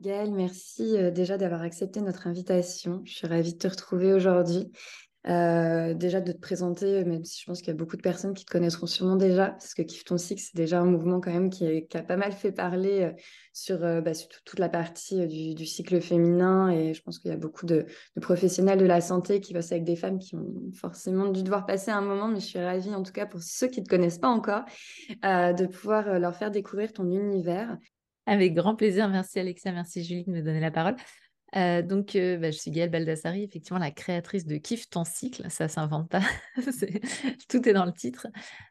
Gaëlle, merci euh, déjà d'avoir accepté notre invitation. Je suis ravie de te retrouver aujourd'hui. Euh, déjà de te présenter, même si je pense qu'il y a beaucoup de personnes qui te connaîtront sûrement déjà, parce que Kiffe ton cycle, c'est déjà un mouvement quand même qui, a pas mal fait parler euh, sur, bah, toute la partie du, cycle féminin. Et je pense qu'il y a beaucoup de, professionnels de la santé qui bossent avec des femmes qui ont forcément dû devoir passer un moment, mais je suis ravie en tout cas pour ceux qui ne te connaissent pas encore, de pouvoir leur faire découvrir ton univers. Avec grand plaisir. Merci Alexia, merci Julie de me donner la parole. Euh, donc, euh, bah, je suis Gaëlle Baldassari, effectivement la créatrice de Kiffe ton cycle. Ça s'invente pas, tout est dans le titre.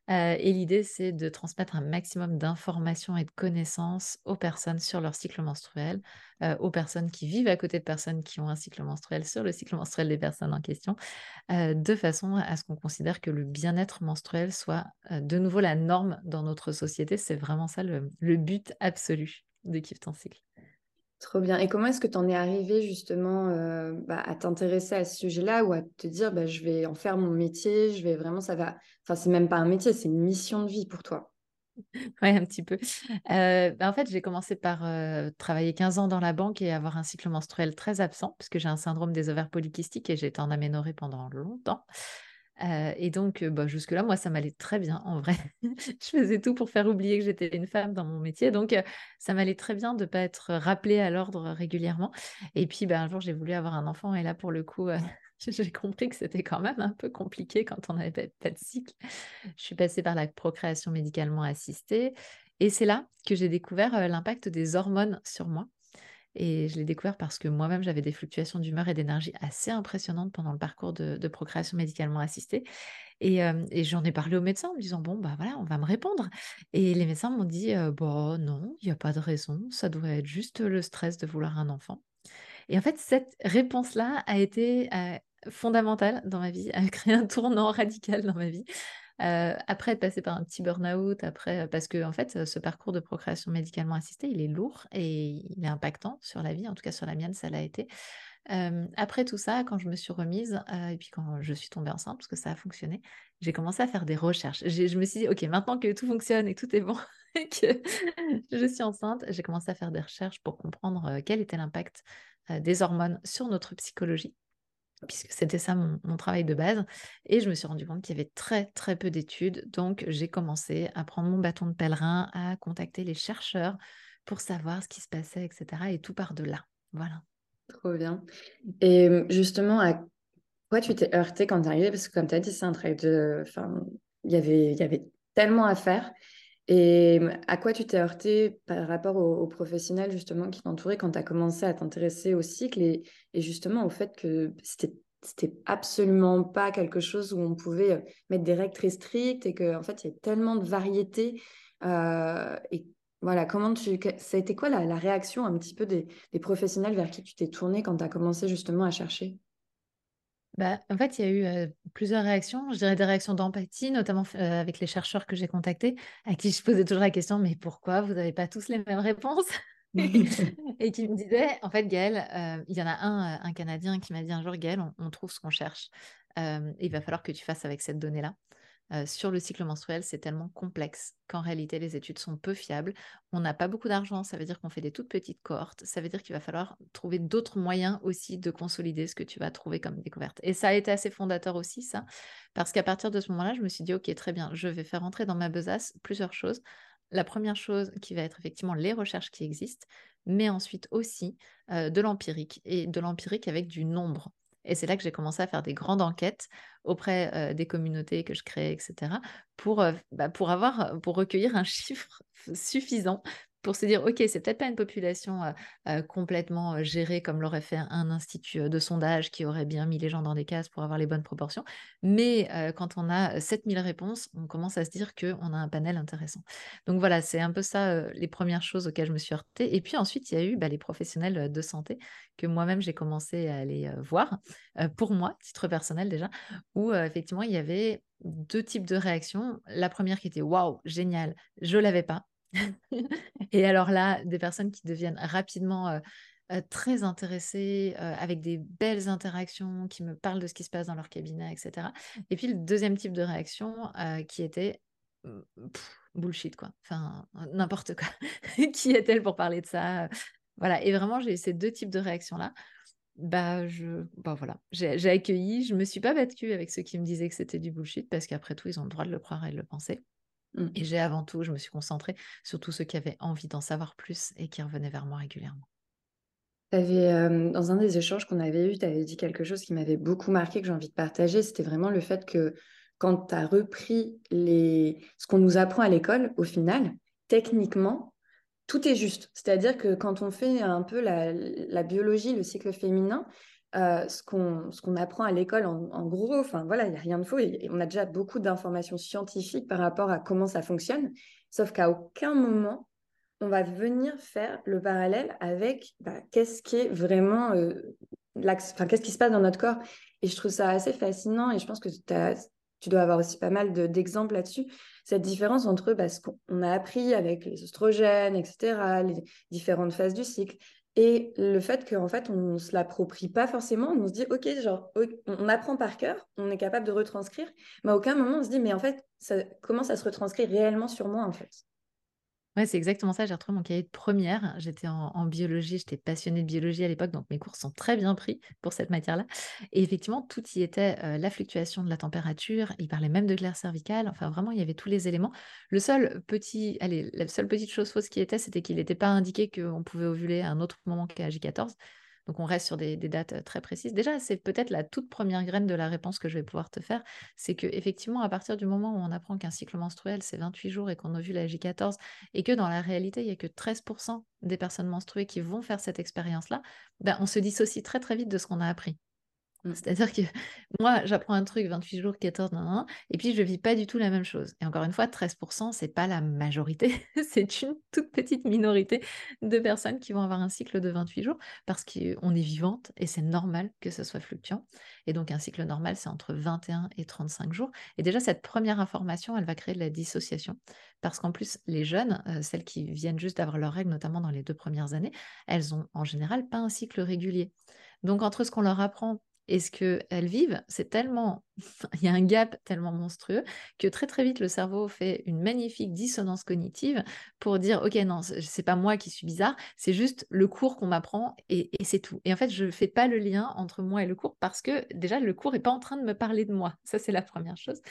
Euh, et l'idée, c'est de transmettre un maximum d'informations et de connaissances aux personnes sur leur cycle menstruel, aux personnes qui vivent à côté de personnes qui ont un cycle menstruel sur le cycle menstruel des personnes en question, de façon à ce qu'on considère que le bien-être menstruel soit de nouveau la norme dans notre société. C'est vraiment ça le, le but absolu de Kiffe ton cycle. Trop bien. Et comment est-ce que tu en es arrivé justement euh, bah, à t'intéresser à ce sujet-là ou à te dire bah, je vais en faire mon métier, je vais vraiment, ça va. Enfin, c'est même pas un métier, c'est une mission de vie pour toi? Oui, un petit peu. Euh, bah, en fait, j'ai commencé par euh, travailler 15 ans dans la banque et avoir un cycle menstruel très absent, puisque j'ai un syndrome des ovaires polykystiques et j'ai été en aménorrhée pendant longtemps et donc, bah, jusque-là, moi, ça m'allait très bien, en vrai. je faisais tout pour faire oublier que j'étais une femme dans mon métier. Donc, ça m'allait très bien de ne pas être rappelée à l'ordre régulièrement. Et puis, bah, un jour, j'ai voulu avoir un enfant. Et là, pour le coup, j'ai compris que c'était quand même un peu compliqué quand on n'avait pas de cycle. Je suis passée par la procréation médicalement assistée. Et c'est là que j'ai découvert l'impact des hormones sur moi. Et je l'ai découvert parce que moi-même, j'avais des fluctuations d'humeur et d'énergie assez impressionnantes pendant le parcours de, procréation médicalement assistée. Et, j'en ai parlé aux médecins en me disant, bon, bah voilà, on va me répondre. Et les médecins m'ont dit, bon, non, il n'y a pas de raison, ça doit être juste le stress de vouloir un enfant. Et en fait, cette réponse-là a été fondamentale dans ma vie, a créé un tournant radical dans ma vie. Après être passé par un petit burn-out, après, parce que en fait, ce parcours de procréation médicalement assistée, il est lourd et il est impactant sur la vie, en tout cas sur la mienne, ça l'a été. après tout ça, quand je me suis remise, et puis quand je suis tombée enceinte, parce que ça a fonctionné, j'ai commencé à faire des recherches. Je me suis dit, OK, maintenant que tout fonctionne et tout est bon, et que je suis enceinte, j'ai commencé à faire des recherches pour comprendre quel était l'impact des hormones sur notre psychologie puisque c'était ça mon, travail de base. Et je me suis rendu compte qu'il y avait très très peu d'études. Donc j'ai commencé à prendre mon bâton de pèlerin, à contacter les chercheurs pour savoir ce qui se passait, etc. Et tout part de là. Voilà. Trop bien. Et justement, à quoi tu t'es heurté quand tu es arrivée? Parce que comme tu as dit, c'est un travail de... Enfin, y il y avait tellement à faire. Et à quoi tu t'es heurté par rapport aux, professionnels justement qui t'entouraient quand tu as commencé à t'intéresser au cycle et, justement au fait que c'était c'était absolument pas quelque chose où on pouvait mettre des règles très strictes et qu'en en fait il y a tellement de variétés euh, et voilà comment tu ça a été quoi la, réaction un petit peu des, des professionnels vers qui tu t'es tourné quand tu as commencé justement à chercher? Bah, en fait, il y a eu plusieurs réactions. Je dirais des réactions d'empathie, notamment avec les chercheurs que j'ai contactés, à qui je posais toujours la question, mais pourquoi vous n'avez pas tous les mêmes réponses? Et qui me disaient, en fait, Gaël, il y en a un, un Canadien qui m'a dit un jour, Gaël, on, trouve ce qu'on cherche. il va falloir que tu fasses avec cette donnée-là. Euh, sur le cycle menstruel, c'est tellement complexe qu'en réalité, les études sont peu fiables. On n'a pas beaucoup d'argent, ça veut dire qu'on fait des toutes petites cohortes. Ça veut dire qu'il va falloir trouver d'autres moyens aussi de consolider ce que tu vas trouver comme découverte. Et ça a été assez fondateur aussi, ça, parce qu'à partir de ce moment-là, je me suis dit, OK, très bien, je vais faire entrer dans ma besace plusieurs choses. La première chose qui va être effectivement les recherches qui existent, mais ensuite aussi euh, de l'empirique et de l'empirique avec du nombre. Et c'est là que j'ai commencé à faire des grandes enquêtes auprès des communautés que je crée, etc., pour, bah, pour, avoir, pour recueillir un chiffre suffisant pour se dire, OK, c'est peut-être pas une population complètement gérée comme l'aurait fait un institut de sondage qui aurait bien mis les gens dans des cases pour avoir les bonnes proportions. Mais quand on a 7000 réponses, on commence à se dire qu'on a un panel intéressant. Donc voilà, c'est un peu ça les premières choses auxquelles je me suis heurtée. Et puis ensuite, il y a eu bah, les professionnels de santé que moi-même j'ai commencé à aller voir, pour moi, titre personnel déjà, où effectivement, il y avait deux types de réactions. La première qui était waouh, génial, je l'avais pas. Et alors là, des personnes qui deviennent rapidement très intéressées, avec des belles interactions, qui me parlent de ce qui se passe dans leur cabinet, etc. Et puis le deuxième type de réaction qui était mmh, bullshit, quoi. Enfin, n'importe quoi. qui est-elle pour parler de ça Voilà. Et vraiment, j'ai eu ces deux types de réactions-là. Bah, je, bah voilà, j'ai accueilli, je me suis pas battue avec ceux qui me disaient que c'était du bullshit parce qu'après tout, ils ont le droit de le croire et de le penser. Mmh. Et j'ai avant tout, je me suis concentrée sur tous ceux qui avaient envie d'en savoir plus et qui revenaient vers moi régulièrement. Avais, dans un des échanges qu'on avait eu, tu avais dit quelque chose qui m'avait beaucoup marqué, que j'ai envie de partager. C'était vraiment le fait que quand tu as repris les... ce qu'on nous apprend à l'école, au final, techniquement, tout est juste. C'est-à-dire que quand on fait un peu la, la biologie, le cycle féminin, euh, ce qu'on apprend à l'école, en, gros, enfin voilà, il n'y a rien de faux. Et, on a déjà beaucoup d'informations scientifiques par rapport à comment ça fonctionne. Sauf qu'à aucun moment, on va venir faire le parallèle avec bah, qu'est-ce qui est vraiment euh, qu'est-ce qui se passe dans notre corps. Et je trouve ça assez fascinant. Et je pense que tu dois avoir aussi pas mal d'exemples là-dessus. Cette différence entre bah, ce qu'on a appris avec les oestrogènes, etc., les différentes phases du cycle, et le fait qu'en fait, on ne se l'approprie pas forcément, on se dit, OK, genre, on apprend par cœur, on est capable de retranscrire, mais à aucun moment on se dit, mais en fait, ça, comment ça se retranscrit réellement sur moi, en fait? C'est exactement ça. J'ai retrouvé mon cahier de première. J'étais en, biologie, j'étais passionnée de biologie à l'époque, donc mes cours sont très bien pris pour cette matière-là. Et effectivement, tout y était la fluctuation de la température. Il parlait même de glaire cervicale. Enfin, vraiment, il y avait tous les éléments. Le seul petit, la seule petite chose fausse qui était, c'était qu'il n'était pas indiqué qu'on pouvait ovuler à un autre moment qu'à J14. Donc on reste sur des, dates très précises. Déjà, c'est peut-être la toute première graine de la réponse que je vais pouvoir te faire. C'est que effectivement, à partir du moment où on apprend qu'un cycle menstruel, c'est 28 jours et qu'on a vu la J14, et que dans la réalité, il n'y a que 13% des personnes menstruées qui vont faire cette expérience-là, ben, on se dissocie très très vite de ce qu'on a appris. Mmh. C'est-à-dire que moi, j'apprends un truc 28 jours, 14, nan, et puis je ne vis pas du tout la même chose. Et encore une fois, 13%, c'est pas la majorité, c'est une toute petite minorité de personnes qui vont avoir un cycle de 28 jours parce qu'on est vivante et c'est normal que ce soit fluctuant. Et donc, un cycle normal, c'est entre 21 et 35 jours. Et déjà, cette première information, elle va créer de la dissociation parce qu'en plus, les jeunes, euh, celles qui viennent juste d'avoir leurs règles, notamment dans les deux premières années, elles ont en général pas un cycle régulier. Donc, entre ce qu'on leur apprend et ce qu'elles vivent, c'est tellement, il y a un gap tellement monstrueux que très très vite le cerveau fait une magnifique dissonance cognitive pour dire ok non c'est pas moi qui suis bizarre, c'est juste le cours qu'on m'apprend et, c'est tout. Et en fait je fais pas le lien entre moi et le cours parce que déjà le cours est pas en train de me parler de moi. Ça c'est la première chose.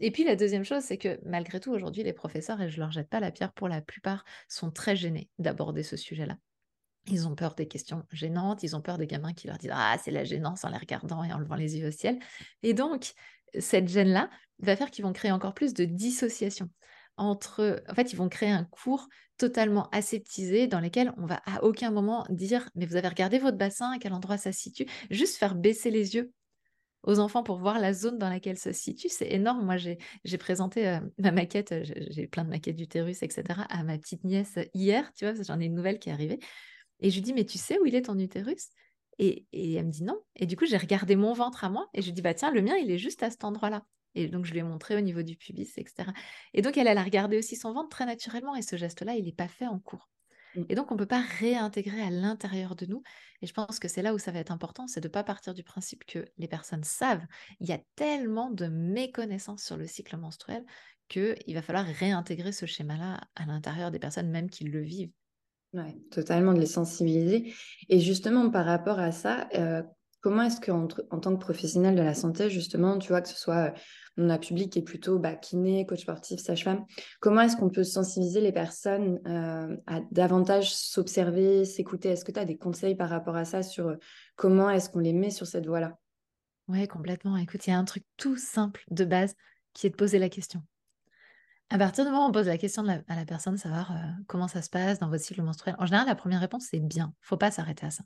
Et puis la deuxième chose, c'est que malgré tout, aujourd'hui, les professeurs, et je leur jette pas la pierre pour la plupart, sont très gênés d'aborder ce sujet-là. Ils ont peur des questions gênantes, ils ont peur des gamins qui leur disent Ah, c'est la gênance en les regardant et en levant les yeux au ciel. Et donc, cette gêne-là va faire qu'ils vont créer encore plus de dissociation entre. En fait, ils vont créer un cours totalement aseptisé dans lequel on va à aucun moment dire Mais vous avez regardé votre bassin, à quel endroit ça se situe? Juste faire baisser les yeux aux enfants pour voir la zone dans laquelle ça se situe. C'est énorme. Moi, j'ai présenté euh, ma maquette, j'ai plein de maquettes d'utérus, etc., à ma petite nièce hier, tu vois, j'en ai une nouvelle qui est arrivée. Et je lui dis, mais tu sais où il est ton utérus? Et, elle me dit non. Et du coup, j'ai regardé mon ventre à moi et je lui dis, bah tiens, le mien, il est juste à cet endroit-là. Et donc, je lui ai montré au niveau du pubis, etc. Et donc, elle, elle a regardé aussi son ventre très naturellement. Et ce geste-là, il n'est pas fait en cours. Mmh. Et donc, on ne peut pas réintégrer à l'intérieur de nous. Et je pense que c'est là où ça va être important, c'est de ne pas partir du principe que les personnes savent. Il y a tellement de méconnaissances sur le cycle menstruel qu'il va falloir réintégrer ce schéma-là à l'intérieur des personnes, même qui le vivent. Ouais, totalement, de les sensibiliser. Et justement, par rapport à ça, euh, comment est-ce qu'en en tant que professionnel de la santé, justement, tu vois, que ce soit on a public qui est plutôt bah, kiné, coach sportif, sage-femme, comment est-ce qu'on peut sensibiliser les personnes euh, à davantage s'observer, s'écouter? Est-ce que tu as des conseils par rapport à ça sur comment est-ce qu'on les met sur cette voie-là? Oui, complètement. Écoute, il y a un truc tout simple de base qui est de poser la question. À partir du moment où on pose la question à la personne, savoir euh, comment ça se passe dans votre cycle menstruel, en général, la première réponse, c'est bien. faut pas s'arrêter à ça.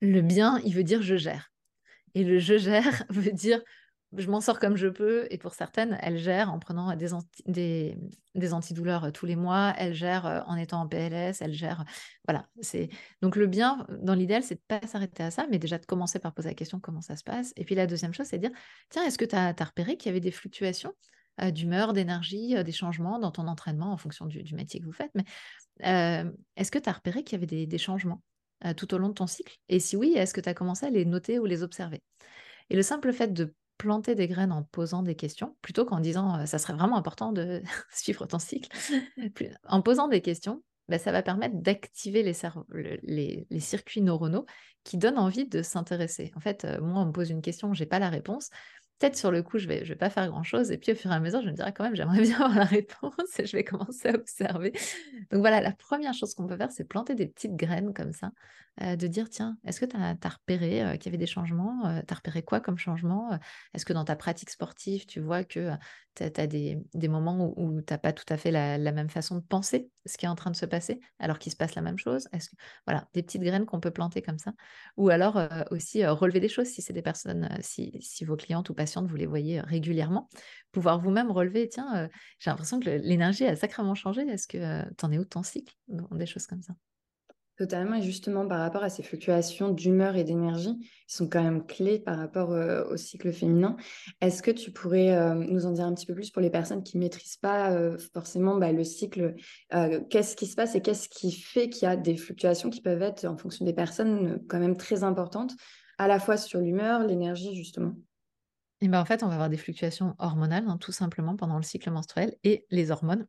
Le bien, il veut dire je gère. Et le je gère veut dire je m'en sors comme je peux. Et pour certaines, elles gèrent en prenant des, des, antidouleurs euh, tous les mois, elles gèrent euh, en étant en PLS, elles gèrent. Voilà. Donc le bien, dans l'idéal, c'est de ne pas s'arrêter à ça, mais déjà de commencer par poser la question comment ça se passe. Et puis la deuxième chose, c'est de dire tiens, est-ce que tu as, repéré qu'il y avait des fluctuations euh, d'humeur, d'énergie, des changements dans ton entraînement en fonction du, métier que vous faites Mais est-ce que tu as repéré qu'il y avait des, changements tout au long de ton cycle? Et si oui, est-ce que tu as commencé à les noter ou les observer? Et le simple fait de planter des graines en posant des questions, plutôt qu'en disant ça serait vraiment important de suivre ton cycle. en posant des questions, bah, ça va permettre d'activer les, les, circuits neuronaux qui donnent envie de s'intéresser. En fait, moi, on me pose une question, je n'ai pas la réponse peut-être sur le coup, je vais, je vais pas faire grand-chose. Et puis au fur et à mesure, je me dirais quand même, j'aimerais bien avoir la réponse et je vais commencer à observer. Donc voilà, la première chose qu'on peut faire, c'est planter des petites graines comme ça, euh, de dire, tiens, est-ce que tu as, repéré euh, qu'il y avait des changements euh, Tu as repéré quoi comme changement Est-ce que dans ta pratique sportive, tu vois que tu as, des, moments où, tu n'as pas tout à fait la, même façon de penser ce qui est en train de se passer, alors qu'il se passe la même chose? Est-ce que voilà, des petites graines qu'on peut planter comme ça? Ou alors aussi relever des choses si c'est des personnes, si, si vos clientes ou patientes, vous les voyez régulièrement, pouvoir vous-même relever, tiens, j'ai l'impression que l'énergie a sacrément changé, est-ce que tu en es où ton cycle Des choses comme ça? Totalement, et justement par rapport à ces fluctuations d'humeur et d'énergie, qui sont quand même clés par rapport euh, au cycle féminin, est-ce que tu pourrais euh, nous en dire un petit peu plus pour les personnes qui ne maîtrisent pas euh, forcément bah, le cycle Qu'est-ce qui se passe et qu'est-ce qui fait qu'il y a des fluctuations qui peuvent être, en fonction des personnes, quand même très importantes, à la fois sur l'humeur, l'énergie, justement? Ben en fait, on va avoir des fluctuations hormonales, hein, tout simplement, pendant le cycle menstruel. Et les hormones,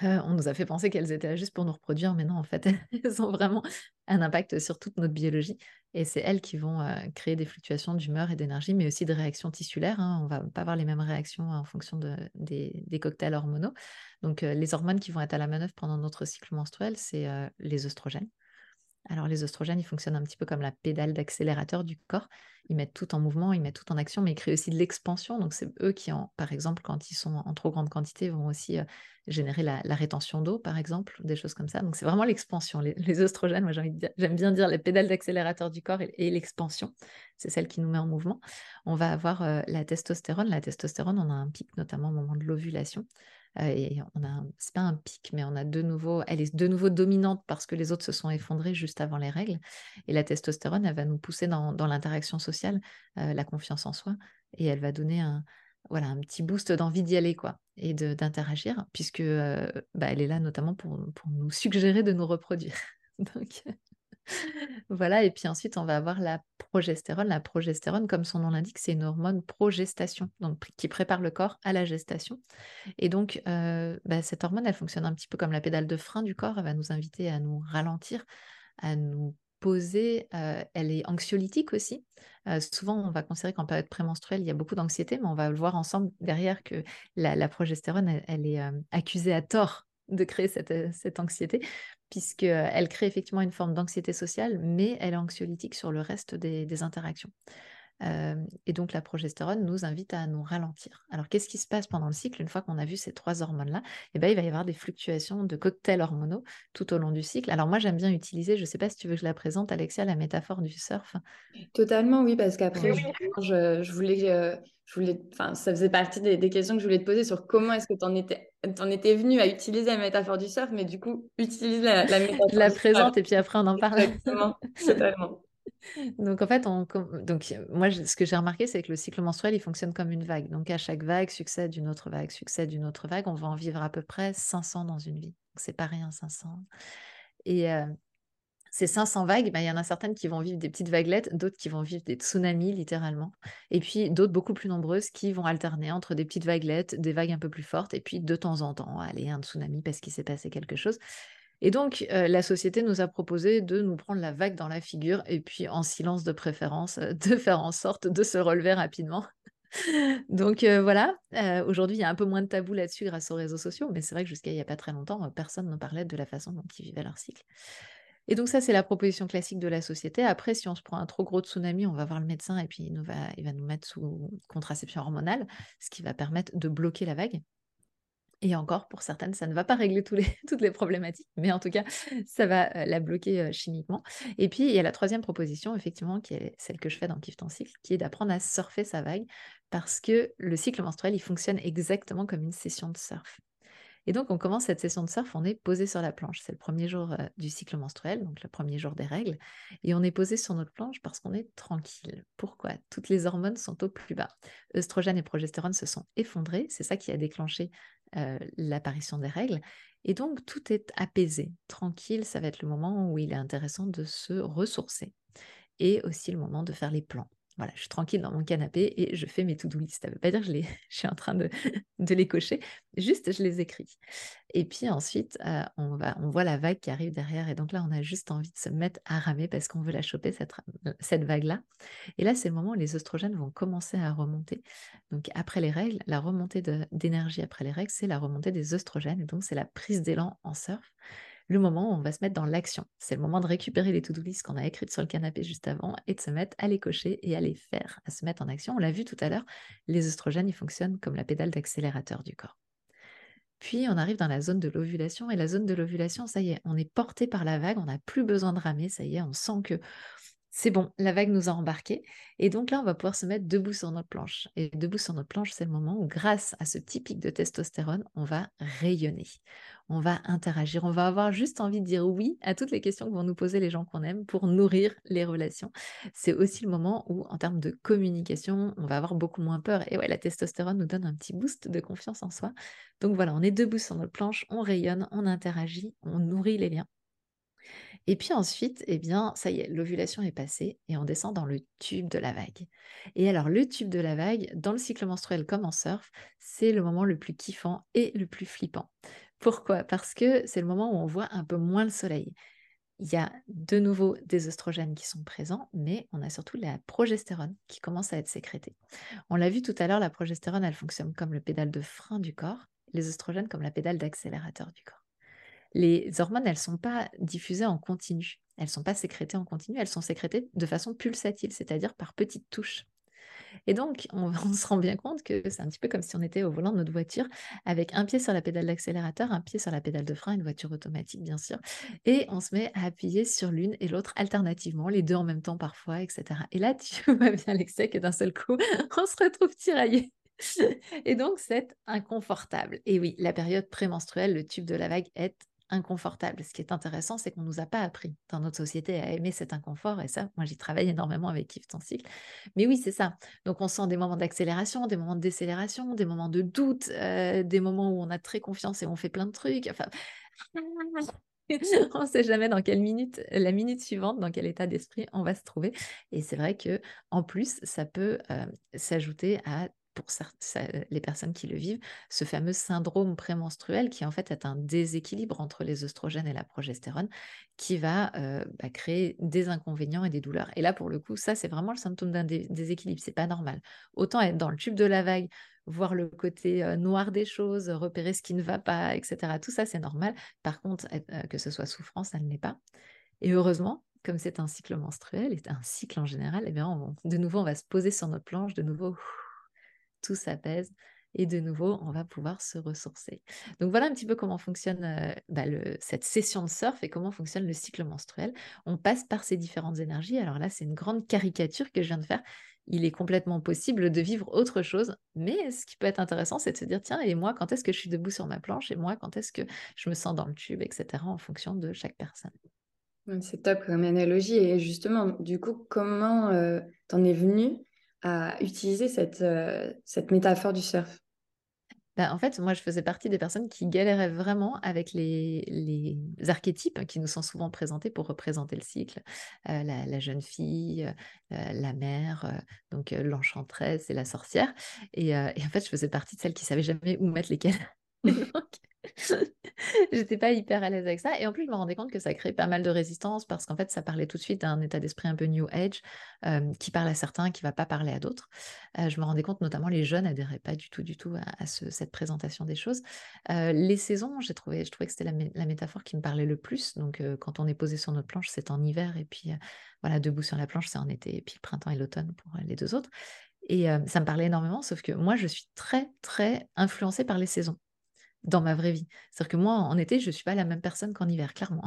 on nous a fait penser qu'elles étaient là juste pour nous reproduire, mais non, en fait, elles ont vraiment un impact sur toute notre biologie. Et c'est elles qui vont créer des fluctuations d'humeur et d'énergie, mais aussi de réactions tissulaires. Hein. On ne va pas avoir les mêmes réactions en fonction des, cocktails hormonaux. Donc, les hormones qui vont être à la manœuvre pendant notre cycle menstruel, c'est les œstrogènes. Alors les oestrogènes, ils fonctionnent un petit peu comme la pédale d'accélérateur du corps. Ils mettent tout en mouvement, ils mettent tout en action, mais ils créent aussi de l'expansion. Donc c'est eux qui, par exemple, quand ils sont en trop grande quantité, vont aussi euh, générer la, rétention d'eau, par exemple, des choses comme ça. Donc c'est vraiment l'expansion. Les, oestrogènes, moi j'aime bien dire les pédales d'accélérateur du corps et, l'expansion. C'est celle qui nous met en mouvement. On va avoir euh, la testostérone. La testostérone, on a un pic notamment au moment de l'ovulation. Euh, et on a, c'est pas un pic, mais on a de nouveau, elle est de nouveau dominante parce que les autres se sont effondrés juste avant les règles. Et la testostérone, elle va nous pousser dans, l'interaction sociale, euh, la confiance en soi, et elle va donner un, voilà, un petit boost d'envie d'y aller, quoi, et d'interagir, puisque euh, bah, elle est là notamment pour, pour nous suggérer de nous reproduire. Donc, voilà, et puis ensuite, on va avoir la progestérone. La progestérone, comme son nom l'indique, c'est une hormone progestation, donc qui prépare le corps à la gestation. Et donc, euh, bah, cette hormone, elle fonctionne un petit peu comme la pédale de frein du corps. Elle va nous inviter à nous ralentir, à nous poser. Euh, elle est anxiolytique aussi. Euh, souvent, on va considérer qu'en période prémenstruelle, il y a beaucoup d'anxiété, mais on va le voir ensemble derrière que la, progestérone, elle, est accusée à tort de créer cette, cette anxiété puisqu'elle crée effectivement une forme d'anxiété sociale, mais elle est anxiolytique sur le reste des, interactions. Et donc la progestérone nous invite à nous ralentir. Alors qu'est-ce qui se passe pendant le cycle? Une fois qu'on a vu ces trois hormones-là Eh bien, il va y avoir des fluctuations de cocktails hormonaux tout au long du cycle. Alors moi, j'aime bien utiliser, je ne sais pas si tu veux que je la présente, Alexia, la métaphore du surf. Totalement, oui, parce qu'après, je, voulais euh, je voulais, enfin, ça faisait partie des, questions que je voulais te poser sur comment est-ce que tu en étais, en étais venu à utiliser la métaphore du surf, mais du coup, utilise la, la métaphore. la présente et puis après on en parle. Exactement, totalement. Donc en fait, on, donc, moi, ce que j'ai remarqué, c'est que le cycle menstruel, il fonctionne comme une vague. Donc à chaque vague succède une autre vague, succède une autre vague. On va en vivre à peu près 500 dans une vie. C'est pas rien, 500. Et, euh, ces 500 vagues, bah, il y en a certaines qui vont vivre des petites vaguelettes, d'autres qui vont vivre des tsunamis littéralement, et puis d'autres beaucoup plus nombreuses qui vont alterner entre des petites vaguelettes, des vagues un peu plus fortes, et puis de temps en temps, allez, un tsunami parce qu'il s'est passé quelque chose. Et donc, euh, la société nous a proposé de nous prendre la vague dans la figure, et puis en silence de préférence, euh, de faire en sorte de se relever rapidement. Donc euh, voilà, aujourd'hui il y a un peu moins de tabou là-dessus grâce aux réseaux sociaux, mais c'est vrai que jusqu'à il n'y a pas très longtemps, personne ne parlait de la façon dont ils vivaient leur cycle. Et donc ça, c'est la proposition classique de la société. Après, si on se prend un trop gros tsunami, on va voir le médecin et puis il, va nous mettre sous contraception hormonale, ce qui va permettre de bloquer la vague. Et encore, pour certaines, ça ne va pas régler toutes les problématiques, mais en tout cas, ça va euh, la bloquer euh, chimiquement. Et puis, il y a la troisième proposition, effectivement, qui est celle que je fais dans Kiff ton cycle, qui est d'apprendre à surfer sa vague, parce que le cycle menstruel, il fonctionne exactement comme une session de surf. Et donc, on commence cette session de surf, on est posé sur la planche. C'est le premier jour euh, du cycle menstruel, donc le premier jour des règles. Et on est posé sur notre planche parce qu'on est tranquille. Pourquoi? Toutes les hormones sont au plus bas. Œstrogène et progestérone se sont effondrés. C'est ça qui a déclenché euh, l'apparition des règles. Et donc, tout est apaisé, tranquille. Ça va être le moment où il est intéressant de se ressourcer. Et aussi le moment de faire les plans. Voilà, je suis tranquille dans mon canapé et je fais mes to-do list. Ça ne veut pas dire que je, suis en train de, les cocher, juste je les écris. Et puis ensuite, euh, on, voit la vague qui arrive derrière. Et donc là, on a juste envie de se mettre à ramer parce qu'on veut la choper, cette, cette vague-là. Et là, c'est le moment où les oestrogènes vont commencer à remonter. Donc après les règles, la remontée d'énergie après les règles, c'est la remontée des oestrogènes. Et donc, c'est la prise d'élan en surf le moment où on va se mettre dans l'action. C'est le moment de récupérer les to-do list qu'on a écrites sur le canapé juste avant et de se mettre à les cocher et à les faire, à se mettre en action. On l'a vu tout à l'heure, les oestrogènes, ils fonctionnent comme la pédale d'accélérateur du corps. Puis on arrive dans la zone de l'ovulation et la zone de l'ovulation, ça y est, on est porté par la vague, on n'a plus besoin de ramer, ça y est, on sent que c'est bon, la vague nous a embarqués. Et donc là, on va pouvoir se mettre debout sur notre planche. Et debout sur notre planche, c'est le moment où, grâce à ce petit de testostérone, on va rayonner. On va interagir. On va avoir juste envie de dire oui à toutes les questions que vont nous poser les gens qu'on aime pour nourrir les relations. C'est aussi le moment où, en termes de communication, on va avoir beaucoup moins peur. Et ouais, la testostérone nous donne un petit boost de confiance en soi. Donc voilà, on est debout sur notre planche, on rayonne, on interagit, on nourrit les liens. Et puis ensuite, eh bien, ça y est, l'ovulation est passée et on descend dans le tube de la vague. Et alors, le tube de la vague, dans le cycle menstruel comme en surf, c'est le moment le plus kiffant et le plus flippant. Pourquoi? Parce que c'est le moment où on voit un peu moins le soleil. Il y a de nouveau des oestrogènes qui sont présents, mais on a surtout la progestérone qui commence à être sécrétée. On l'a vu tout à l'heure, la progestérone, elle fonctionne comme le pédale de frein du corps, les oestrogènes comme la pédale d'accélérateur du corps les hormones, elles ne sont pas diffusées en continu. Elles ne sont pas sécrétées en continu, elles sont sécrétées de façon pulsatile, c'est-à-dire par petites touches. Et donc, on, se rend bien compte que c'est un petit peu comme si on était au volant de notre voiture, avec un pied sur la pédale d'accélérateur, un pied sur la pédale de frein, une voiture automatique, bien sûr. Et on se met à appuyer sur l'une et l'autre alternativement, les deux en même temps parfois, etc. Et là, tu vois bien, l'excès que d'un seul coup, on se retrouve tiraillé. Et donc, c'est inconfortable. Et oui, la période prémenstruelle, le tube de la vague est inconfortable. Ce qui est intéressant, c'est qu'on ne nous a pas appris dans notre société à aimer cet inconfort. Et ça, moi, j'y travaille énormément avec Yves cycle. Mais oui, c'est ça. Donc, on sent des moments d'accélération, des moments de décélération, des moments de doute, euh, des moments où on a très confiance et on fait plein de trucs. Enfin, on ne sait jamais dans quelle minute, la minute suivante, dans quel état d'esprit on va se trouver. Et c'est vrai que en plus, ça peut euh, s'ajouter à pour les personnes qui le vivent, ce fameux syndrome prémenstruel qui en fait est un déséquilibre entre les oestrogènes et la progestérone qui va euh, bah, créer des inconvénients et des douleurs. Et là, pour le coup, ça, c'est vraiment le symptôme d'un déséquilibre. C'est pas normal. Autant être dans le tube de la vague, voir le côté euh, noir des choses, repérer ce qui ne va pas, etc. Tout ça, c'est normal. Par contre, euh, que ce soit souffrance, ça ne l'est pas. Et heureusement, comme c'est un cycle menstruel et un cycle en général, eh bien, de nouveau, on va se poser sur notre planche, de nouveau, tout s'apaise et de nouveau, on va pouvoir se ressourcer. Donc voilà un petit peu comment fonctionne euh, bah, cette session de surf et comment fonctionne le cycle menstruel. On passe par ces différentes énergies. Alors là, c'est une grande caricature que je viens de faire. Il est complètement possible de vivre autre chose, mais ce qui peut être intéressant, c'est de se dire, tiens, et moi, quand est-ce que je suis debout sur ma planche, et moi, quand est-ce que je me sens dans le tube, etc., en fonction de chaque personne. C'est top comme analogie. Et justement, du coup, comment euh, t'en es venu à utiliser cette, euh, cette métaphore du surf? Bah, en fait, moi, je faisais partie des personnes qui galéraient vraiment avec les, les archétypes qui nous sont souvent présentés pour représenter le cycle. Euh, la, jeune fille, euh, la mère, donc l'enchanteresse et la sorcière. Et, et, en fait, je faisais partie de celles qui ne savaient jamais où mettre lesquelles. j'étais pas hyper à l'aise avec ça. Et en plus, je me rendais compte que ça crée pas mal de résistance parce qu'en fait, ça parlait tout de suite d'un état d'esprit un peu New Age qui parle à certains, qui va pas parler à d'autres. je me rendais compte, notamment les jeunes n'adhéraient pas du tout, du tout à, cette présentation des choses. les saisons, j'ai trouvé, je trouvais que c'était la, la, métaphore qui me parlait le plus. Donc, quand on est posé sur notre planche, c'est en hiver et puis voilà, debout sur la planche, c'est en été et puis printemps et l'automne pour les deux autres. Et ça me parlait énormément, sauf que moi, je suis très, très influencée par les saisons dans ma vraie vie. C'est-à-dire que moi, en été, je ne suis pas la même personne qu'en hiver, clairement.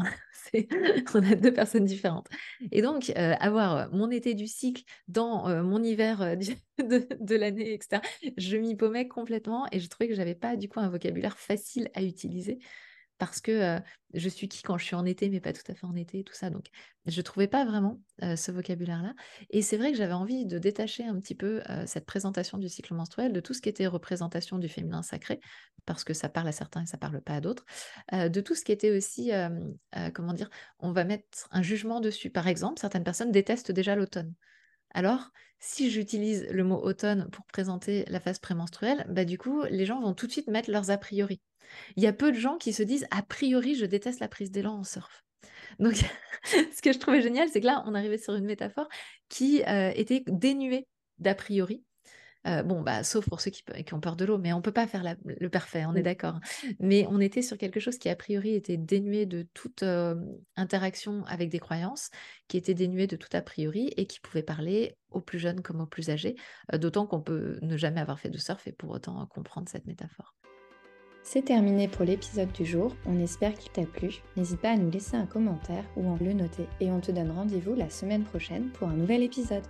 on a deux personnes différentes. Et donc, avoir mon été du cycle dans mon hiver de, de l'année, etc., je m'y paumais complètement et je trouvais que je n'avais pas, du coup, un vocabulaire facile à utiliser parce que je suis qui quand je suis en été, mais pas tout à fait en été, tout ça. Donc, je ne trouvais pas vraiment ce vocabulaire-là. Et c'est vrai que j'avais envie de détacher un petit peu cette présentation du cycle menstruel de tout ce qui était représentation du féminin sacré, parce que ça parle à certains et ça parle pas à d'autres, de tout ce qui était aussi, comment dire, on va mettre un jugement dessus. Par exemple, certaines personnes détestent déjà l'automne. Alors, si j'utilise le mot automne pour présenter la phase prémenstruelle, bah du coup, les gens vont tout de suite mettre leurs a priori. Il y a peu de gens qui se disent a priori, je déteste la prise d'élan en surf. Donc, ce que je trouvais génial, c'est que là, on arrivait sur une métaphore qui euh, était dénuée d'a priori euh, bon, bah, sauf pour ceux qui, ont peur de l'eau, mais on ne peut pas faire le parfait, on est d'accord. Mais on était sur quelque chose qui, a priori, était dénué de toute interaction avec des croyances, qui était dénué de tout a priori et qui pouvait parler aux plus jeunes comme aux plus âgés, d'autant qu'on peut ne jamais avoir fait de surf et pour autant comprendre cette métaphore. C'est terminé pour l'épisode du jour, on espère qu'il t'a plu. N'hésite pas à nous laisser un commentaire ou à le noter et on te donne rendez-vous la semaine prochaine pour un nouvel épisode.